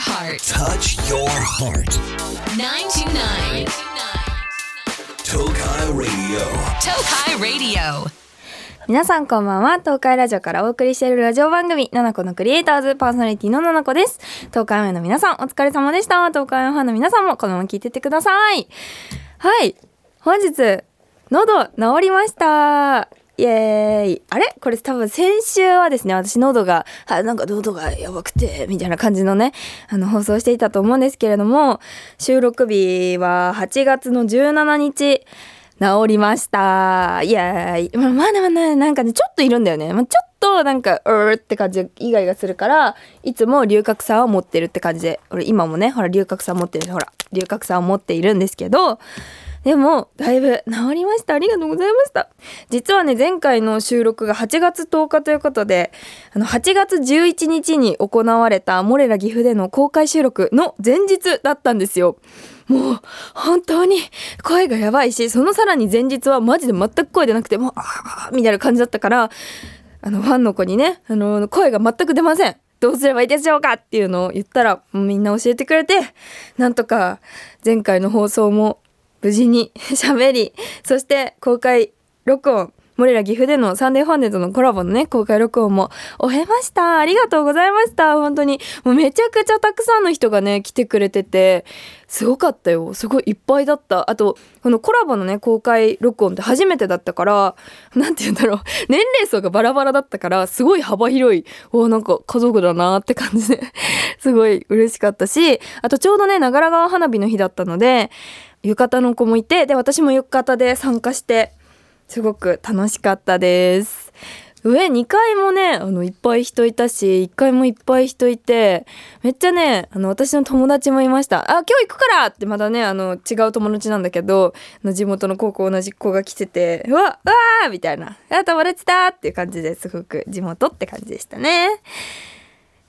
heart. Touch your heart. 929. Tokai Radio. Tokai Radio. 皆さんこんばんは東海ラジオからお送りしているラジオ番組「ナナコのクリエイターズ」パーソナリティのナナコです東海オンエアの皆さんお疲れ様でした東海オンファンの皆さんもこのまま聞いてってくださいはい本日喉治りましたイエーイあれ？これ多分先週はですね私喉があなんか喉がやばくてみたいな感じのねあの放送していたと思うんですけれども収録日は8月の17日治りました。イエーイまあまだまだなんかねちょっといるんだよね、まあ、ちょっとなんかうーって感じ以外がするからいつも龍角散を持ってるって感じで俺今もねほら龍角散持ってるほら龍角散を持っているんですけどでも、だいぶ治りました。ありがとうございました。実はね、前回の収録が8月10日ということで、あの、8月11日に行われたモレラ岐阜での公開収録の前日だったんですよ。もう、本当に声がやばいし、そのさらに前日はマジで全く声出なくて、もう、あーみたいな感じだったから、あの、ファンの子にね、あの、声が全く出ません。どうすればいいでしょうかっていうのを言ったら、みんな教えてくれて、なんとか前回の放送も無事に 喋り、そして公開録音、モレラ岐阜でのサンデーファンデとのコラボのね、公開録音も終えました。ありがとうございました。本当に。もうめちゃくちゃたくさんの人がね、来てくれてて、すごかったよ。すごいいっぱいだった。あと、このコラボのね、公開録音って初めてだったから、なんて言うんだろう。年齢層がバラバラだったから、すごい幅広い、おなんか家族だなって感じで、すごい嬉しかったし、あとちょうどね、長良川花火の日だったので、浴衣の子もいて、で、私も浴衣で参加して、すごく楽しかったです。上2階もね、あの、いっぱい人いたし、1階もいっぱい人いて、めっちゃね、あの、私の友達もいました。あ、今日行くからってまだね、あの、違う友達なんだけど、地元の高校同じ子が来てて、うわ、うわーみたいな、あ、友達だっていう感じですごく地元って感じでしたね。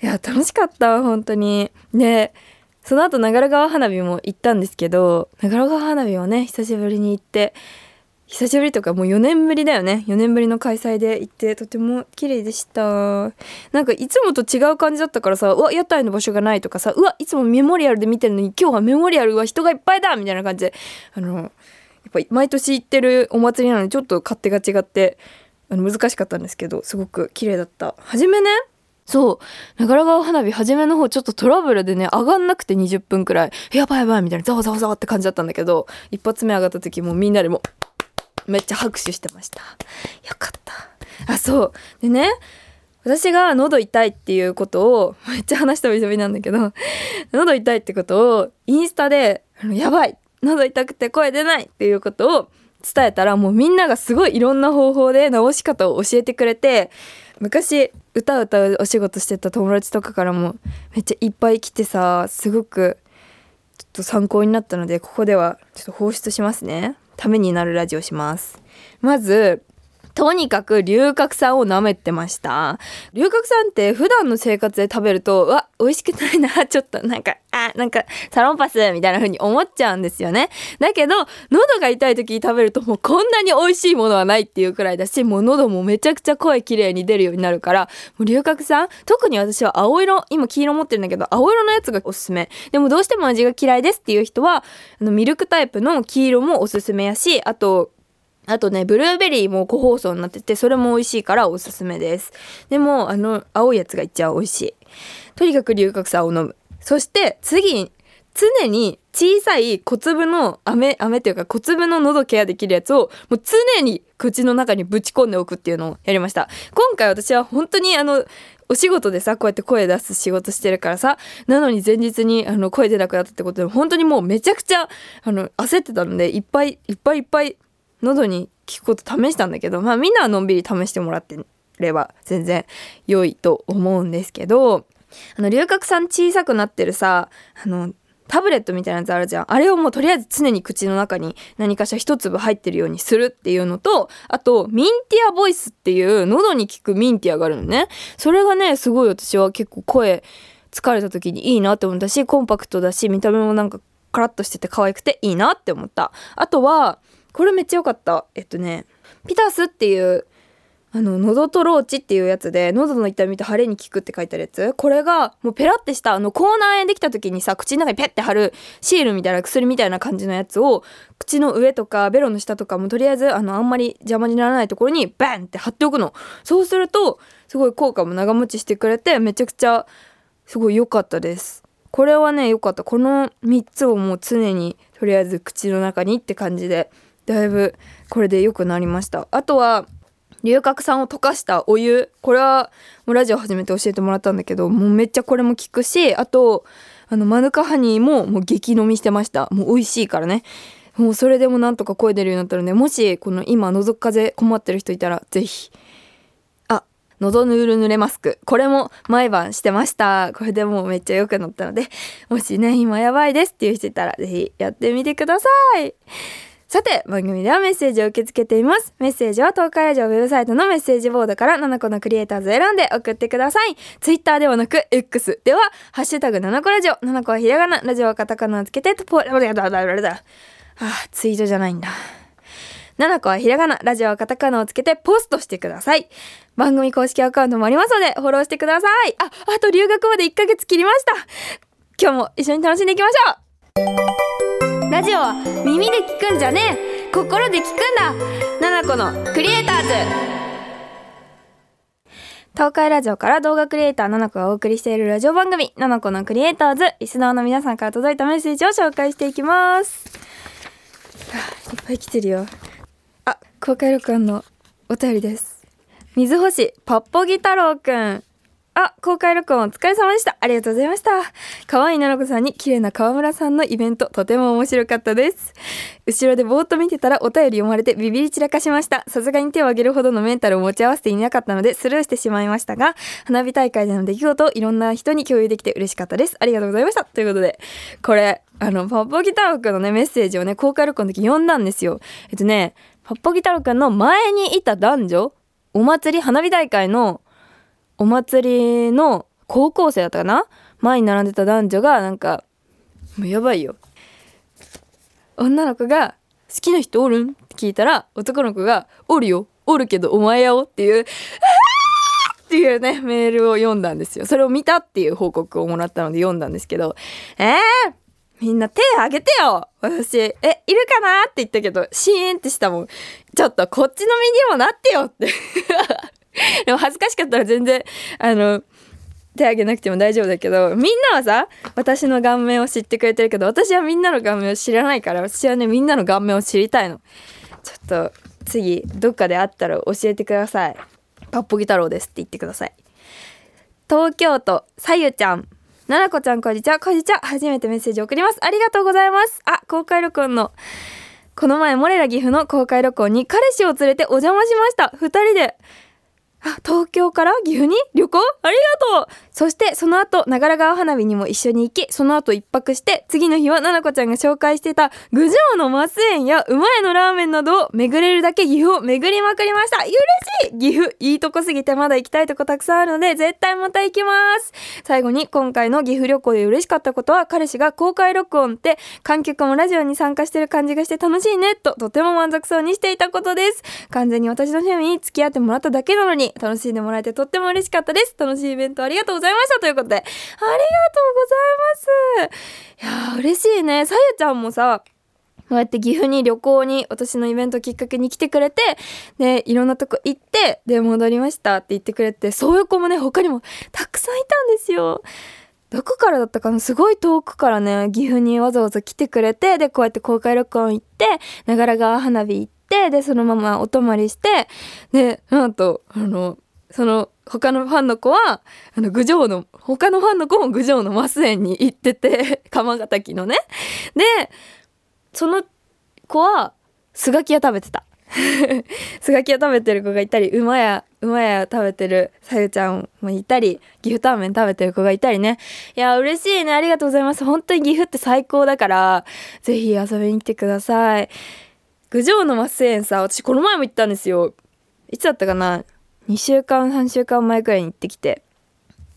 いや、楽しかった、本当に。で、その後長良川花火も行ったんですけど長良川花火をね久しぶりに行って久しぶりとかもう4年ぶりだよね。4年ぶりの開催で行ってとても綺麗でした。なんかいつもと違う感じだったからさうわ屋台の場所がないとかさうわいつもメモリアルで見てるのに今日はメモリアルは人がいっぱいだみたいな感じであのやっぱ毎年行ってるお祭りなのにちょっと勝手が違ってあの難しかったんですけどすごく綺麗だった。初めねそう。長良川花火初めの方ちょっとトラブルでね上がんなくて20分くらい。やばいやばいみたいなざわざわざわって感じだったんだけど一発目上がった時もうみんなでもめっちゃ拍手してました。よかった。あそう。でね私が喉痛いっていうことをめっちゃ話したびたびなんだけど喉痛いってことをインスタでやばい喉痛くて声出ないっていうことを伝えたらもうみんながすごいいろんな方法で治し方を教えてくれて昔歌歌うお仕事してた友達とかからもめっちゃいっぱい来てさすごくちょっと参考になったのでここではちょっと放出しますねためになるラジオしますまずとにかく龍角散を舐めてました。龍角散って普段の生活で食べると、うわ、美味しくないな、ちょっとなんか、なんかサロンパスみたいな風に思っちゃうんですよね。だけど、喉が痛い時に食べるともうこんなに美味しいものはないっていうくらいだし、もう喉もめちゃくちゃ声綺麗に出るようになるから、もう龍角散特に私は青色、今黄色持ってるんだけど、青色のやつがおすすめ。でもどうしても味が嫌いですっていう人は、あのミルクタイプの黄色もおすすめやし、あと、あとね、ブルーベリーも個包装になってて、それも美味しいからおすすめです。でも、あの、青いやつが一番美味しい。とにかく龍角散を飲む。そして、次、常に小さい小粒の飴、飴っていうか小粒の喉ケアできるやつを、もう常に口の中にぶち込んでおくっていうのをやりました。今回私は本当にあの、お仕事でさこうやって声出す仕事してるからさなのに前日にあの声出なくなったってことで本当にもうめちゃくちゃあの焦ってたのでいっぱいいっぱいいっぱい喉に効くこと試したんだけどまあみんなはのんびり試してもらってれば全然良いと思うんですけどあの龍角散小さくなってるさあのタブレットみたいなやつあるじゃん。あれをもうとりあえず常に口の中に何かしら一粒入ってるようにするっていうのとあとミンティアボイスっていう喉に効くミンティアがあるのね。それがねすごい私は結構声疲れた時にいいなって思ったしコンパクトだし見た目もなんかカラッとしてて可愛くていいなって思った。あとはこれめっちゃ良かった。えっとねピタスっていうあの喉とローチっていうやつで喉の痛みと腫れに効くって書いてあるやつ。これがもうペラってしたあの口内炎できた時にさ口の中にペッて貼るシールみたいな薬みたいな感じのやつを口の上とかベロの下とかもとりあえずあのあんまり邪魔にならないところにバンって貼っておくの。そうするとすごい効果も長持ちしてくれてめちゃくちゃすごい良かったです。これはね良かった。この3つをもう常にとりあえず口の中にって感じでだいぶこれで良くなりました。あとは龍角散を溶かしたお湯。これはもうラジオ始めて教えてもらったんだけどもうめっちゃこれも効くしあとあのマヌカハニーももう激飲みしてました。もう美味しいからね。もうそれでもなんとか声出るようになったのでもしこの今覗く風困ってる人いたらぜひ。あ喉ぬるぬれマスク。これも毎晩してました。これでもうめっちゃ良くなったのでもしね今やばいですっていう人いたらぜひやってみてください。さて、番組ではメッセージを受け付けています。メッセージは東海ラジオウェブサイトのメッセージボードから7個のクリエイターズ選んで送ってください。ツイッターではなく X では、ハッシュタグ7個ラジオ、7個はひらがな、ラジオはカタカナをつけて、ポ、あ、ツイートじゃないんだ。7個はひらがな、ラジオはカタカナをつけてポストしてください。番組公式アカウントもありますので、フォローしてください。あ、あと留学まで1ヶ月切りました。今日も一緒に楽しんでいきましょうラジオは耳で聞くんじゃねえ。心で聞くんだ。七子のクリエイターズ。東海ラジオから動画クリエイター七子がお送りしているラジオ番組七子のクリエイターズ。リスナーの皆さんから届いたメッセージを紹介していきます。はあいっぱい来てるよ。あ公開録音のお便りです。水星パッポギ太郎くん。あ、公開録音お疲れ様でした。ありがとうございました。可愛い奈々子さんに綺麗な川村さんのイベント、とても面白かったです。後ろでぼーっと見てたらお便り読まれてビビり散らかしました。さすがに手を挙げるほどのメンタルを持ち合わせていなかったのでスルーしてしまいましたが、花火大会での出来事をいろんな人に共有できて嬉しかったです。ありがとうございました。ということで、これ、あの、パッポギ太郎くんのね、メッセージをね、公開録音の時読んだんですよ。えっとね、パッポギ太郎くんの前にいた男女、お祭り花火大会のお祭りの高校生だったかな？前に並んでた男女がなんかもうやばいよ女の子が「好きな人おるん?」って聞いたら男の子が「おるよおるけどお前やお」っていう「!」っていうねメールを読んだんですよそれを見たっていう報告をもらったので読んだんですけどえー、みんな手挙げてよ私、え、いるかな？って言ったけど、シーンってしたもん。ちょっとこっちの身にもなってよって。でも恥ずかしかったら全然、あの、手挙げなくても大丈夫だけど、みんなはさ、私の顔面を知ってくれてるけど、私はみんなの顔面を知らないから、私はね、みんなの顔面を知りたいの。ちょっと、次、どっかで会ったら教えてください。パッポギ太郎ですって言ってください。東京都、さゆちゃん。ななこちゃんこんにちは。こんにちは。初めてメッセージ送ります。ありがとうございます。あ、公開録音の。この前、モレラ岐阜の公開録音に彼氏を連れてお邪魔しました。二人で。あ、東京から岐阜に旅行？ありがとう。そしてその後、長良川花火にも一緒に行き、その後一泊して、次の日はななこちゃんが紹介してた郡上のマス園や馬屋のラーメンなどを巡れるだけ岐阜を巡りまくりました嬉しい岐阜、いいとこすぎてまだ行きたいとこたくさんあるので、絶対また行きます最後に今回の岐阜旅行で嬉しかったことは、彼氏が公開録音って観客もラジオに参加してる感じがして楽しいね、ととても満足そうにしていたことです。完全に私の趣味に付き合ってもらっただけなのに、楽しんでもらえてとっても嬉しかったです。楽しいイベントありがとうございますしたということで、ありがとうございます。いや、嬉しいね。さゆちゃんもさ、こうやって岐阜に旅行に私のイベントきっかけに来てくれて、で、いろんなとこ行って、で、戻りましたって言ってくれて、そういう子もね、他にもたくさんいたんですよ。どこからだったかな？すごい遠くからね、岐阜にわざわざ来てくれて、で、こうやって公開録音行って、長良川花火行って、で、そのままお泊まりして、で、なんと、あの、その他のファンの子はあの郡上の他のファンの子も郡上のマス園に行ってて 釜ヶ滝のね。でその子はスガキ屋食べてた。スガキ屋食べてる子がいたり馬や馬や食べてるさゆちゃんもいたり岐阜タンメン食べてる子がいたりね。いや嬉しいね。ありがとうございます。本当に岐阜って最高だからぜひ遊びに来てください。郡上のマス園さ私この前も行ったんですよ。いつだったかな？2週間3週間前くらいに行ってきて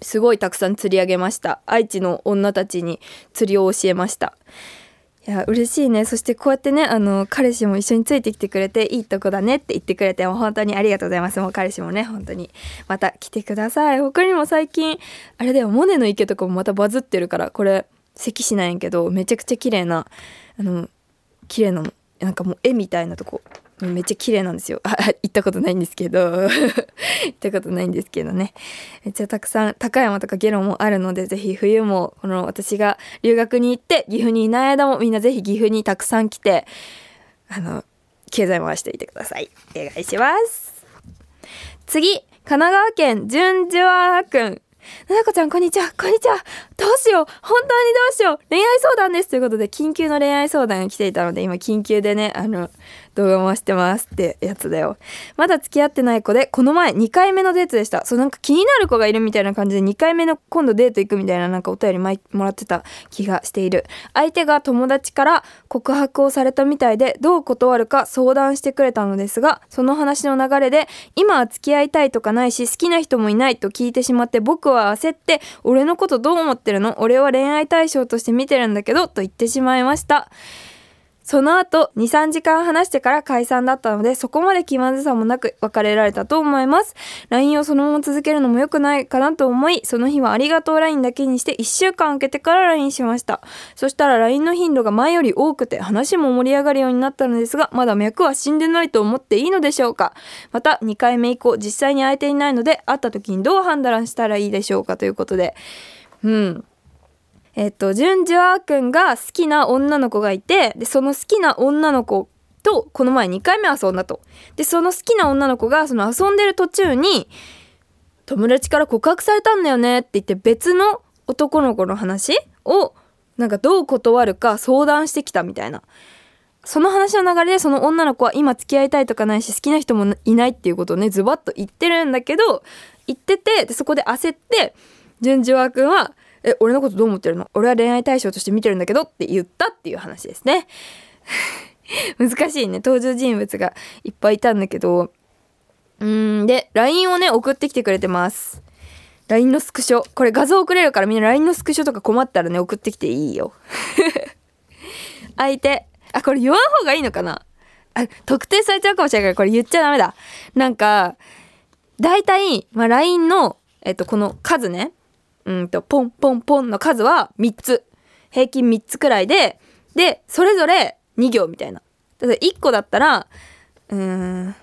すごいたくさん釣り上げました。愛知の女たちに釣りを教えました。いや嬉しいね。そしてこうやってねあの彼氏も一緒についてきてくれていいとこだねって言ってくれてもう本当にありがとうございます。もう彼氏もね本当に。また来てください。他にも最近あれだよモネの池とかもまたバズってるからこれ関市なんやけどめちゃくちゃ綺麗なあの綺麗なの。なんかもう絵みたいなとこ。めっちゃ綺麗なんですよ。あ、行ったことないんですけど。行ったことないんですけどね。めっちゃたくさん、高山とかゲロもあるので、ぜひ冬も、この私が留学に行って、岐阜にいない間もみんなぜひ岐阜にたくさん来て、あの、経済回していてください。お願いします。次、神奈川県、純ジュアくん。ななこちゃん、こんにちは。こんにちは。どうしよう。本当にどうしよう。恋愛相談です。ということで、緊急の恋愛相談が来ていたので、今、緊急でね、あの、動画回してますってやつだよ。まだ付き合ってない子で、この前2回目のデートでした。そう、なんか気になる子がいるみたいな感じで、2回目の今度デート行くみたいななんかお便りもらってた気がしている。相手が友達から告白をされたみたいで、どう断るか相談してくれたのですが、その話の流れで、今は付き合いたいとかないし、好きな人もいないと聞いてしまって、僕は焦って、俺のことどう思ってるの？俺は恋愛対象として見てるんだけど、と言ってしまいました。その後2、3時間話してから解散だったので、そこまで気まずさもなく別れられたと思います。LINE をそのまま続けるのも良くないかなと思い、その日はありがとう LINE だけにして1週間空けてから LINE しました。そしたら LINE の頻度が前より多くて話も盛り上がるようになったのですが、まだ脈は死んでないと思っていいのでしょうかまた2回目以降、実際に相手いないので、会った時にどう判断したらいいでしょうかということで。うん。えっと、ジュンジュアーくんが好きな女の子がいて、で、その好きな女の子と、この前2回目遊んだと。で、その好きな女の子が、その遊んでる途中に、友達から告白されたんだよねって言って別の男の子の話を、なんかどう断るか相談してきたみたいな。その話の流れでその女の子は今付き合いたいとかないし好きな人もいないっていうことをねズバッと言ってるんだけど言っててでそこで焦ってジュンジュア君はえ、俺のことどう思ってるの俺は恋愛対象として見てるんだけどって言ったっていう話ですね。難しいね。登場人物がいっぱいいたんだけど。うーん、で、LINE をね、送ってきてくれてます。LINE のスクショ。これ画像送れるからみんな LINE のスクショとか困ったらね、送ってきていいよ。相手。あ、これ言わん方がいいのかな？あ、特定されちゃうかもしれないからこれ言っちゃダメだ。なんか、だいたい、まあ、LINE の、えっと、この数ね。うんと、ポンポンポンの数は3つ。平均3つくらいで、で、それぞれ2行みたいな。だから1個だったら、うーん、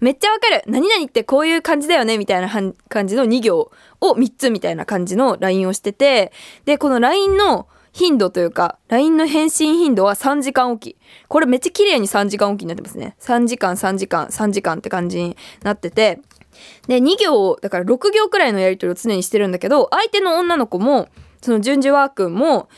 めっちゃわかる何々ってこういう感じだよねみたいな感じの2行を3つみたいな感じの LINE をしてて、で、この LINE の頻度というか、LINE の返信頻度は3時間おき。これめっちゃ綺麗に3時間おきになってますね。3時間、3時間、3時間って感じになってて、で、2行、だから6行くらいのやり取りを常にしてるんだけど、相手の女の子も、その順次ワー君も、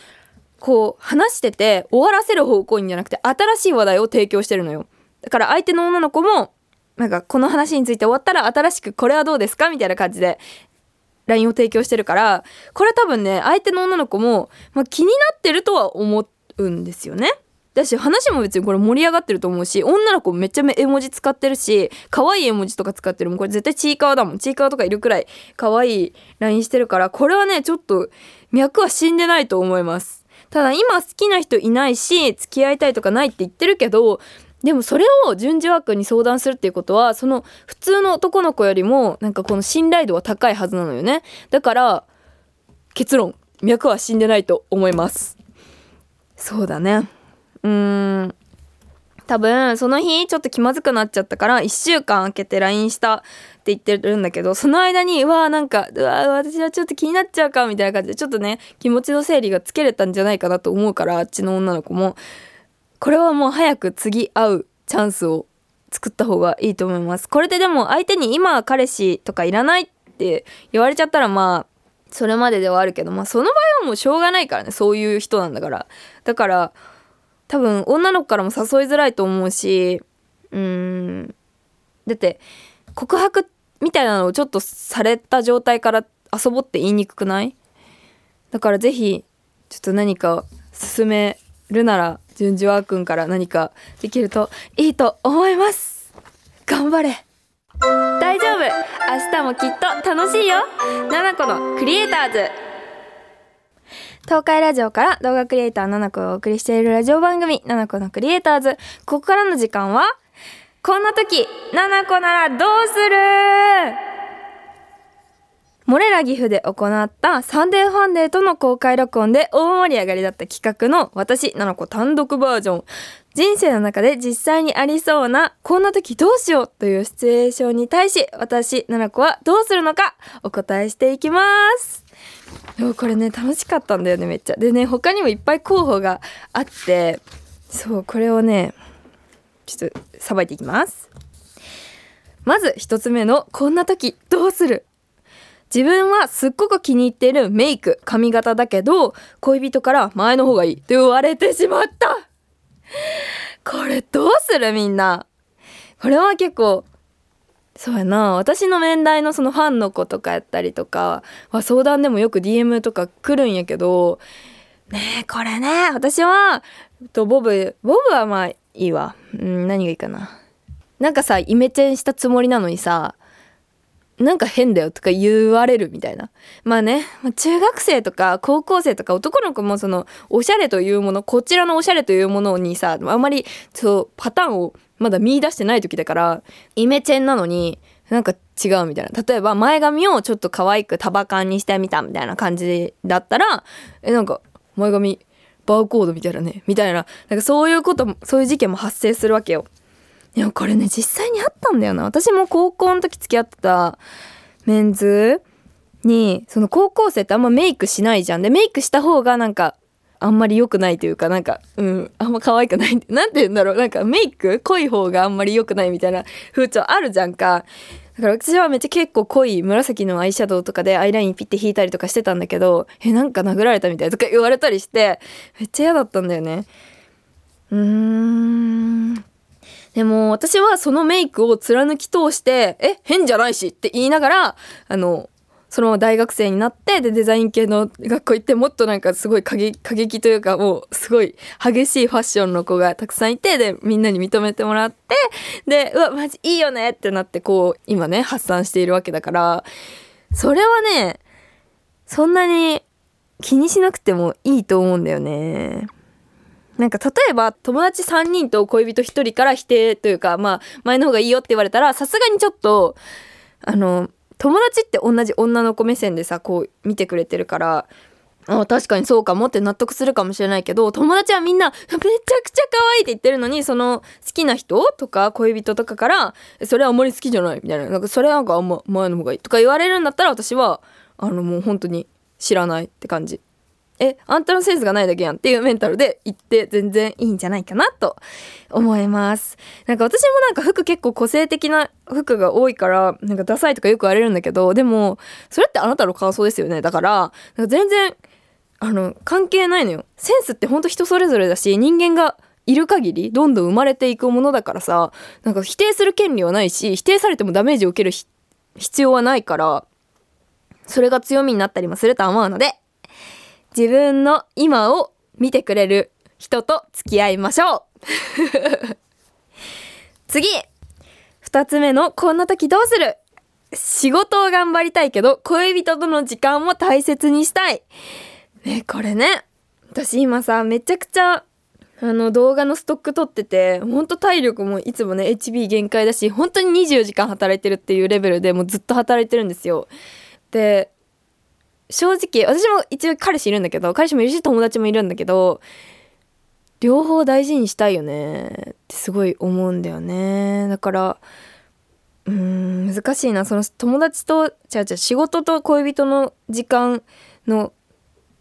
こう、話してて、終わらせる方向にじゃなくて、新しい話題を提供してるのよ。だから相手の女の子も、なんか、この話について終わったら、新しくこれはどうですか？みたいな感じで、LINE を提供してるから、これ多分ね、相手の女の子も、まあ、気になってるとは思うんですよね。だし話も別にこれ盛り上がってると思うし女の子めっちゃ絵文字使ってるし可愛い絵文字とか使ってるもん。これ絶対ちいかわだもん。ちいかわとかいるくらい可愛い LINE してるからこれはねちょっと脈は死んでないと思います。ただ今好きな人いないし付き合いたいとかないって言ってるけどでもそれを順次枠に相談するっていうことはその普通の男の子よりもなんかこの信頼度は高いはずなのよね。だから結論脈は死んでないと思います。そうだね。うーん。多分その日ちょっと気まずくなっちゃったから1週間空けて LINE したって言ってるんだけどその間にうわーなんかうわ私はちょっと気になっちゃうかみたいな感じでちょっとね気持ちの整理がつけれたんじゃないかなと思うからあっちの女の子もこれはもう早く次会うチャンスを作った方がいいと思います。これででも相手に今は彼氏とかいらないって言われちゃったらまあそれまでではあるけどまあその場合はもうしょうがないからねそういう人なんだから。だから多分女の子からも誘いづらいと思うしうーん。だって告白みたいなのをちょっとされた状態から遊ぼって言いにくくない？だからぜひちょっと何か進めるなら順次ワー君から何かできるといいと思います。頑張れ。大丈夫。明日もきっと楽しいよ。ナナコのクリエイターズ。東海ラジオから動画クリエイターななこがお送りしているラジオ番組、ななこのクリエイターズ。ここからの時間は、こんな時、ななこならどうする？モレラ岐阜で行ったサンデーファンデーとの公開録音で大盛り上がりだった企画の私、ななこ単独バージョン。人生の中で実際にありそうな、こんな時どうしようというシチュエーションに対し、私、ななこはどうするのか、お答えしていきます。でもこれね、楽しかったんだよね、めっちゃ。でね、他にもいっぱい候補があって、そう、これをね、ちょっとさばいていきます。まず一つ目の、こんな時どうする？自分はすっごく気に入っているメイク、髪型だけど、恋人から前の方がいいって言われてしまったこれどうするみんな？これは結構、そうやな。私の面談のそのファンの子とかやったりとかは相談でもよく DM とか来るんやけどねえこれね私はとボブボブはまあいいわ、うん、何がいいかな。なんかさイメチェンしたつもりなのにさなんか変だよとか言われるみたいな。まあね、中学生とか高校生とか男の子もそのおしゃれというもの、こちらのおしゃれというものにさ、あんまりそうパターンをまだ見出してない時だから、イメチェンなのになんか違うみたいな。例えば前髪をちょっと可愛く束感にしてみたみたいな感じだったら、え、なんか前髪バーコードみたいなね、みたいな。なんかそういうことも、そういう事件も発生するわけよ。でもこれね実際にあったんだよな私も高校の時付き合ってたメンズにその高校生ってあんまメイクしないじゃんでメイクした方がなんかあんまり良くないというかなんかうんあんま可愛くない。なんて言うんだろう。なんかメイク？濃い方があんまり良くないみたいな風潮あるじゃんか。だから私はめっちゃ結構濃い紫のアイシャドウとかでアイラインピッて引いたりとかしてたんだけどえなんか殴られたみたいとか 言われたりしてめっちゃ嫌だったんだよね。うーん。でも私はそのメイクを貫き通して、え、変じゃないしって言いながら、あの、そのまま大学生になって、で、デザイン系の学校行って、もっとなんかすごい過激過激というか、もうすごい激しいファッションの子がたくさんいて、で、みんなに認めてもらって、で、うわ、マジいいよねってなって、こう、今ね、発散しているわけだから、それはね、そんなに気にしなくてもいいと思うんだよね。なんか例えば友達3人と恋人1人から否定というかまあ前の方がいいよって言われたらさすがにちょっとあの友達って同じ女の子目線でさこう見てくれてるからあ確かにそうかもって納得するかもしれないけど友達はみんなめちゃくちゃ可愛いって言ってるのにその好きな人とか恋人とかからそれはあんまり好きじゃないみたいな。なんかそれなんかあんま前の方がいいとか言われるんだったら私はあのもう本当に知らないって感じ。えあんたのセンスがないだけやんっていうメンタルで言って全然いいんじゃないかなと思います。なんか私もなんか服結構個性的な服が多いからなんかダサいとかよく言われるんだけどでもそれってあなたの感想ですよね。だからなんか全然あの関係ないのよ。センスってほんと人それぞれだし人間がいる限りどんどん生まれていくものだからさなんか否定する権利はないし否定されてもダメージを受ける必要はないからそれが強みになったりもすると思うので自分の今を見てくれる人と付き合いましょう。次。二つ目のこんな時どうする？仕事を頑張りたいけど恋人との時間も大切にしたい。ねこれね。私今さめちゃくちゃあの動画のストック取っててほんと体力もいつもね HB 限界だし本当に24時間働いてるっていうレベルでもうずっと働いてるんですよ。で正直私も一応彼氏いるんだけど彼氏もいるし友達もいるんだけど両方大事にしたいよねってすごい思うんだよね。だからうーん難しいな。その友達と違う違う仕事と恋人の時間の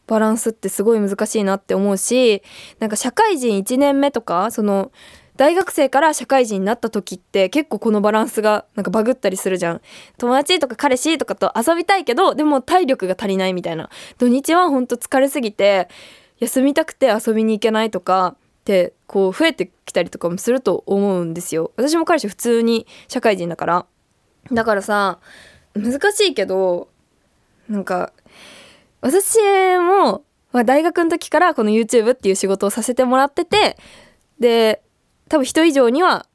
バランスってすごい難しいなって思うしなんか社会人1年目とかその大学生から社会人になった時って結構このバランスがなんかバグったりするじゃん。友達とか彼氏とかと遊びたいけどでも体力が足りないみたいな。土日はほんと疲れすぎて休みたくて遊びに行けないとかってこう増えてきたりとかもすると思うんですよ。私も彼氏普通に社会人だから。だからさ難しいけどなんか私も、まあ、大学の時からこの YouTube っていう仕事をさせてもらっててで多分人以上には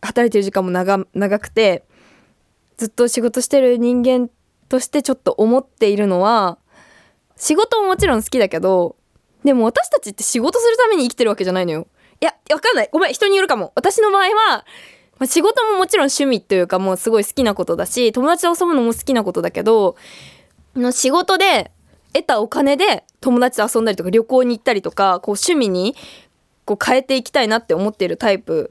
働いてる時間も長長くてずっと仕事してる人間としてちょっと思っているのは仕事ももちろん好きだけどでも私たちって仕事するために生きてるわけじゃないのよ。いやわかんない。ごめん人によるかも。私の場合はま仕事ももちろん趣味というかもうすごい好きなことだし友達と遊ぶのも好きなことだけど仕事で得たお金で友達と遊んだりとか旅行に行ったりとかこう趣味にこう変えていきたいなって思っているタイプ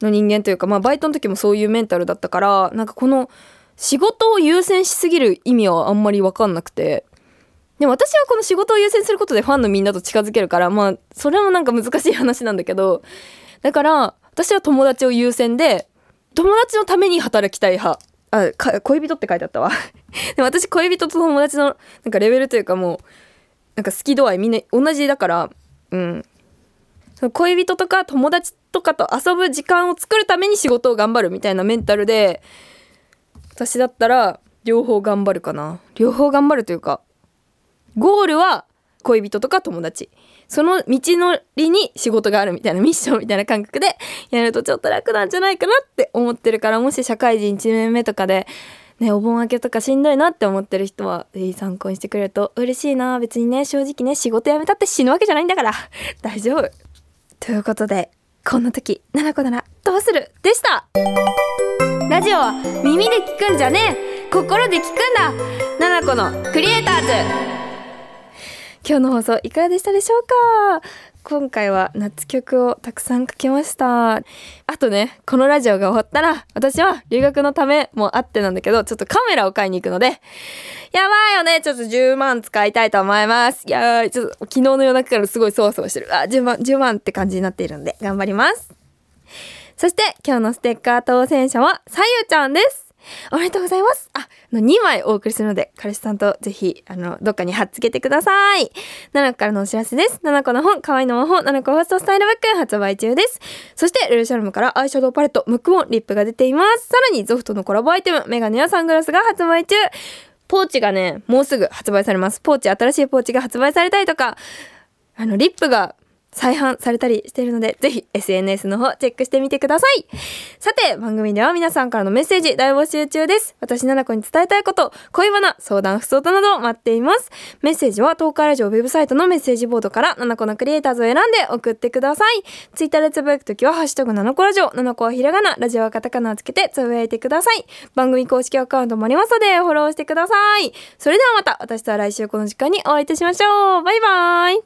の人間というかまあバイトの時もそういうメンタルだったからなんかこの仕事を優先しすぎる意味はあんまり分かんなくて。でも私はこの仕事を優先することでファンのみんなと近づけるからまあそれもなんか難しい話なんだけどだから私は友達を優先で友達のために働きたい派。あ恋人って書いてあったわ。でも私恋人と友達のなんかレベルというかもうなんか好き度合いみんな同じだからうん。その恋人とか友達とかと遊ぶ時間を作るために仕事を頑張るみたいなメンタルで私だったら両方頑張るかな。両方頑張るというかゴールは恋人とか友達。その道のりに仕事があるみたいなミッションみたいな感覚でやるとちょっと楽なんじゃないかなって思ってるからもし社会人1年目とかでね、お盆明けとかしんどいなって思ってる人はぜひ参考にしてくれると嬉しいな。別にね正直ね仕事辞めたって死ぬわけじゃないんだから。大丈夫。ということでこんな時奈々子ならどうする？でした。ラジオは耳で聞くんじゃねえ。心で聞くんだ。奈々子のクリエイターズ。今日の放送いかがでしたでしょうか？今回は夏曲をたくさん書きました。あとねこのラジオが終わったら私は留学のためもあってなんだけどちょっとカメラを買いに行くのでやばいよね。ちょっと10万使いたいと思います。いやーちょっと昨日の夜中からすごいそわそわしてる。あ10万10万って感じになっているので頑張ります。そして今日のステッカー当選者はさゆちゃんです。おめでとうございます。あ、あの2枚お送りするので、彼氏さんとぜひ、あの、どっかに貼っつけてください。7個からのお知らせです。7個の本、可愛いの魔法、7個ファーストスタイルバッグ発売中です。そして、ルルシャルムからアイシャドウパレット、ムックオン、リップが出ています。さらに、ゾフトのコラボアイテム、メガネやサングラスが発売中。ポーチがね、もうすぐ発売されます。ポーチ、新しいポーチが発売されたりとか、あの、リップが再販されたりしているので、ぜひ SNS の方チェックしてみてください。さて、番組では皆さんからのメッセージ大募集中です。私、ななこに伝えたいこと、恋バナ、相談、不相談など待っています。メッセージは東海ラジオウェブサイトのメッセージボードからななこのクリエイターズを選んで送ってください。ツイッターでつぶやくときは、ハッシュタグななこラジオ、ななこはひらがな、ラジオはカタカナをつけてつぶやいてください。番組公式アカウントもありますので、フォローしてください。それではまた、私とは来週この時間にお会いいたしましょう。バイバーイ。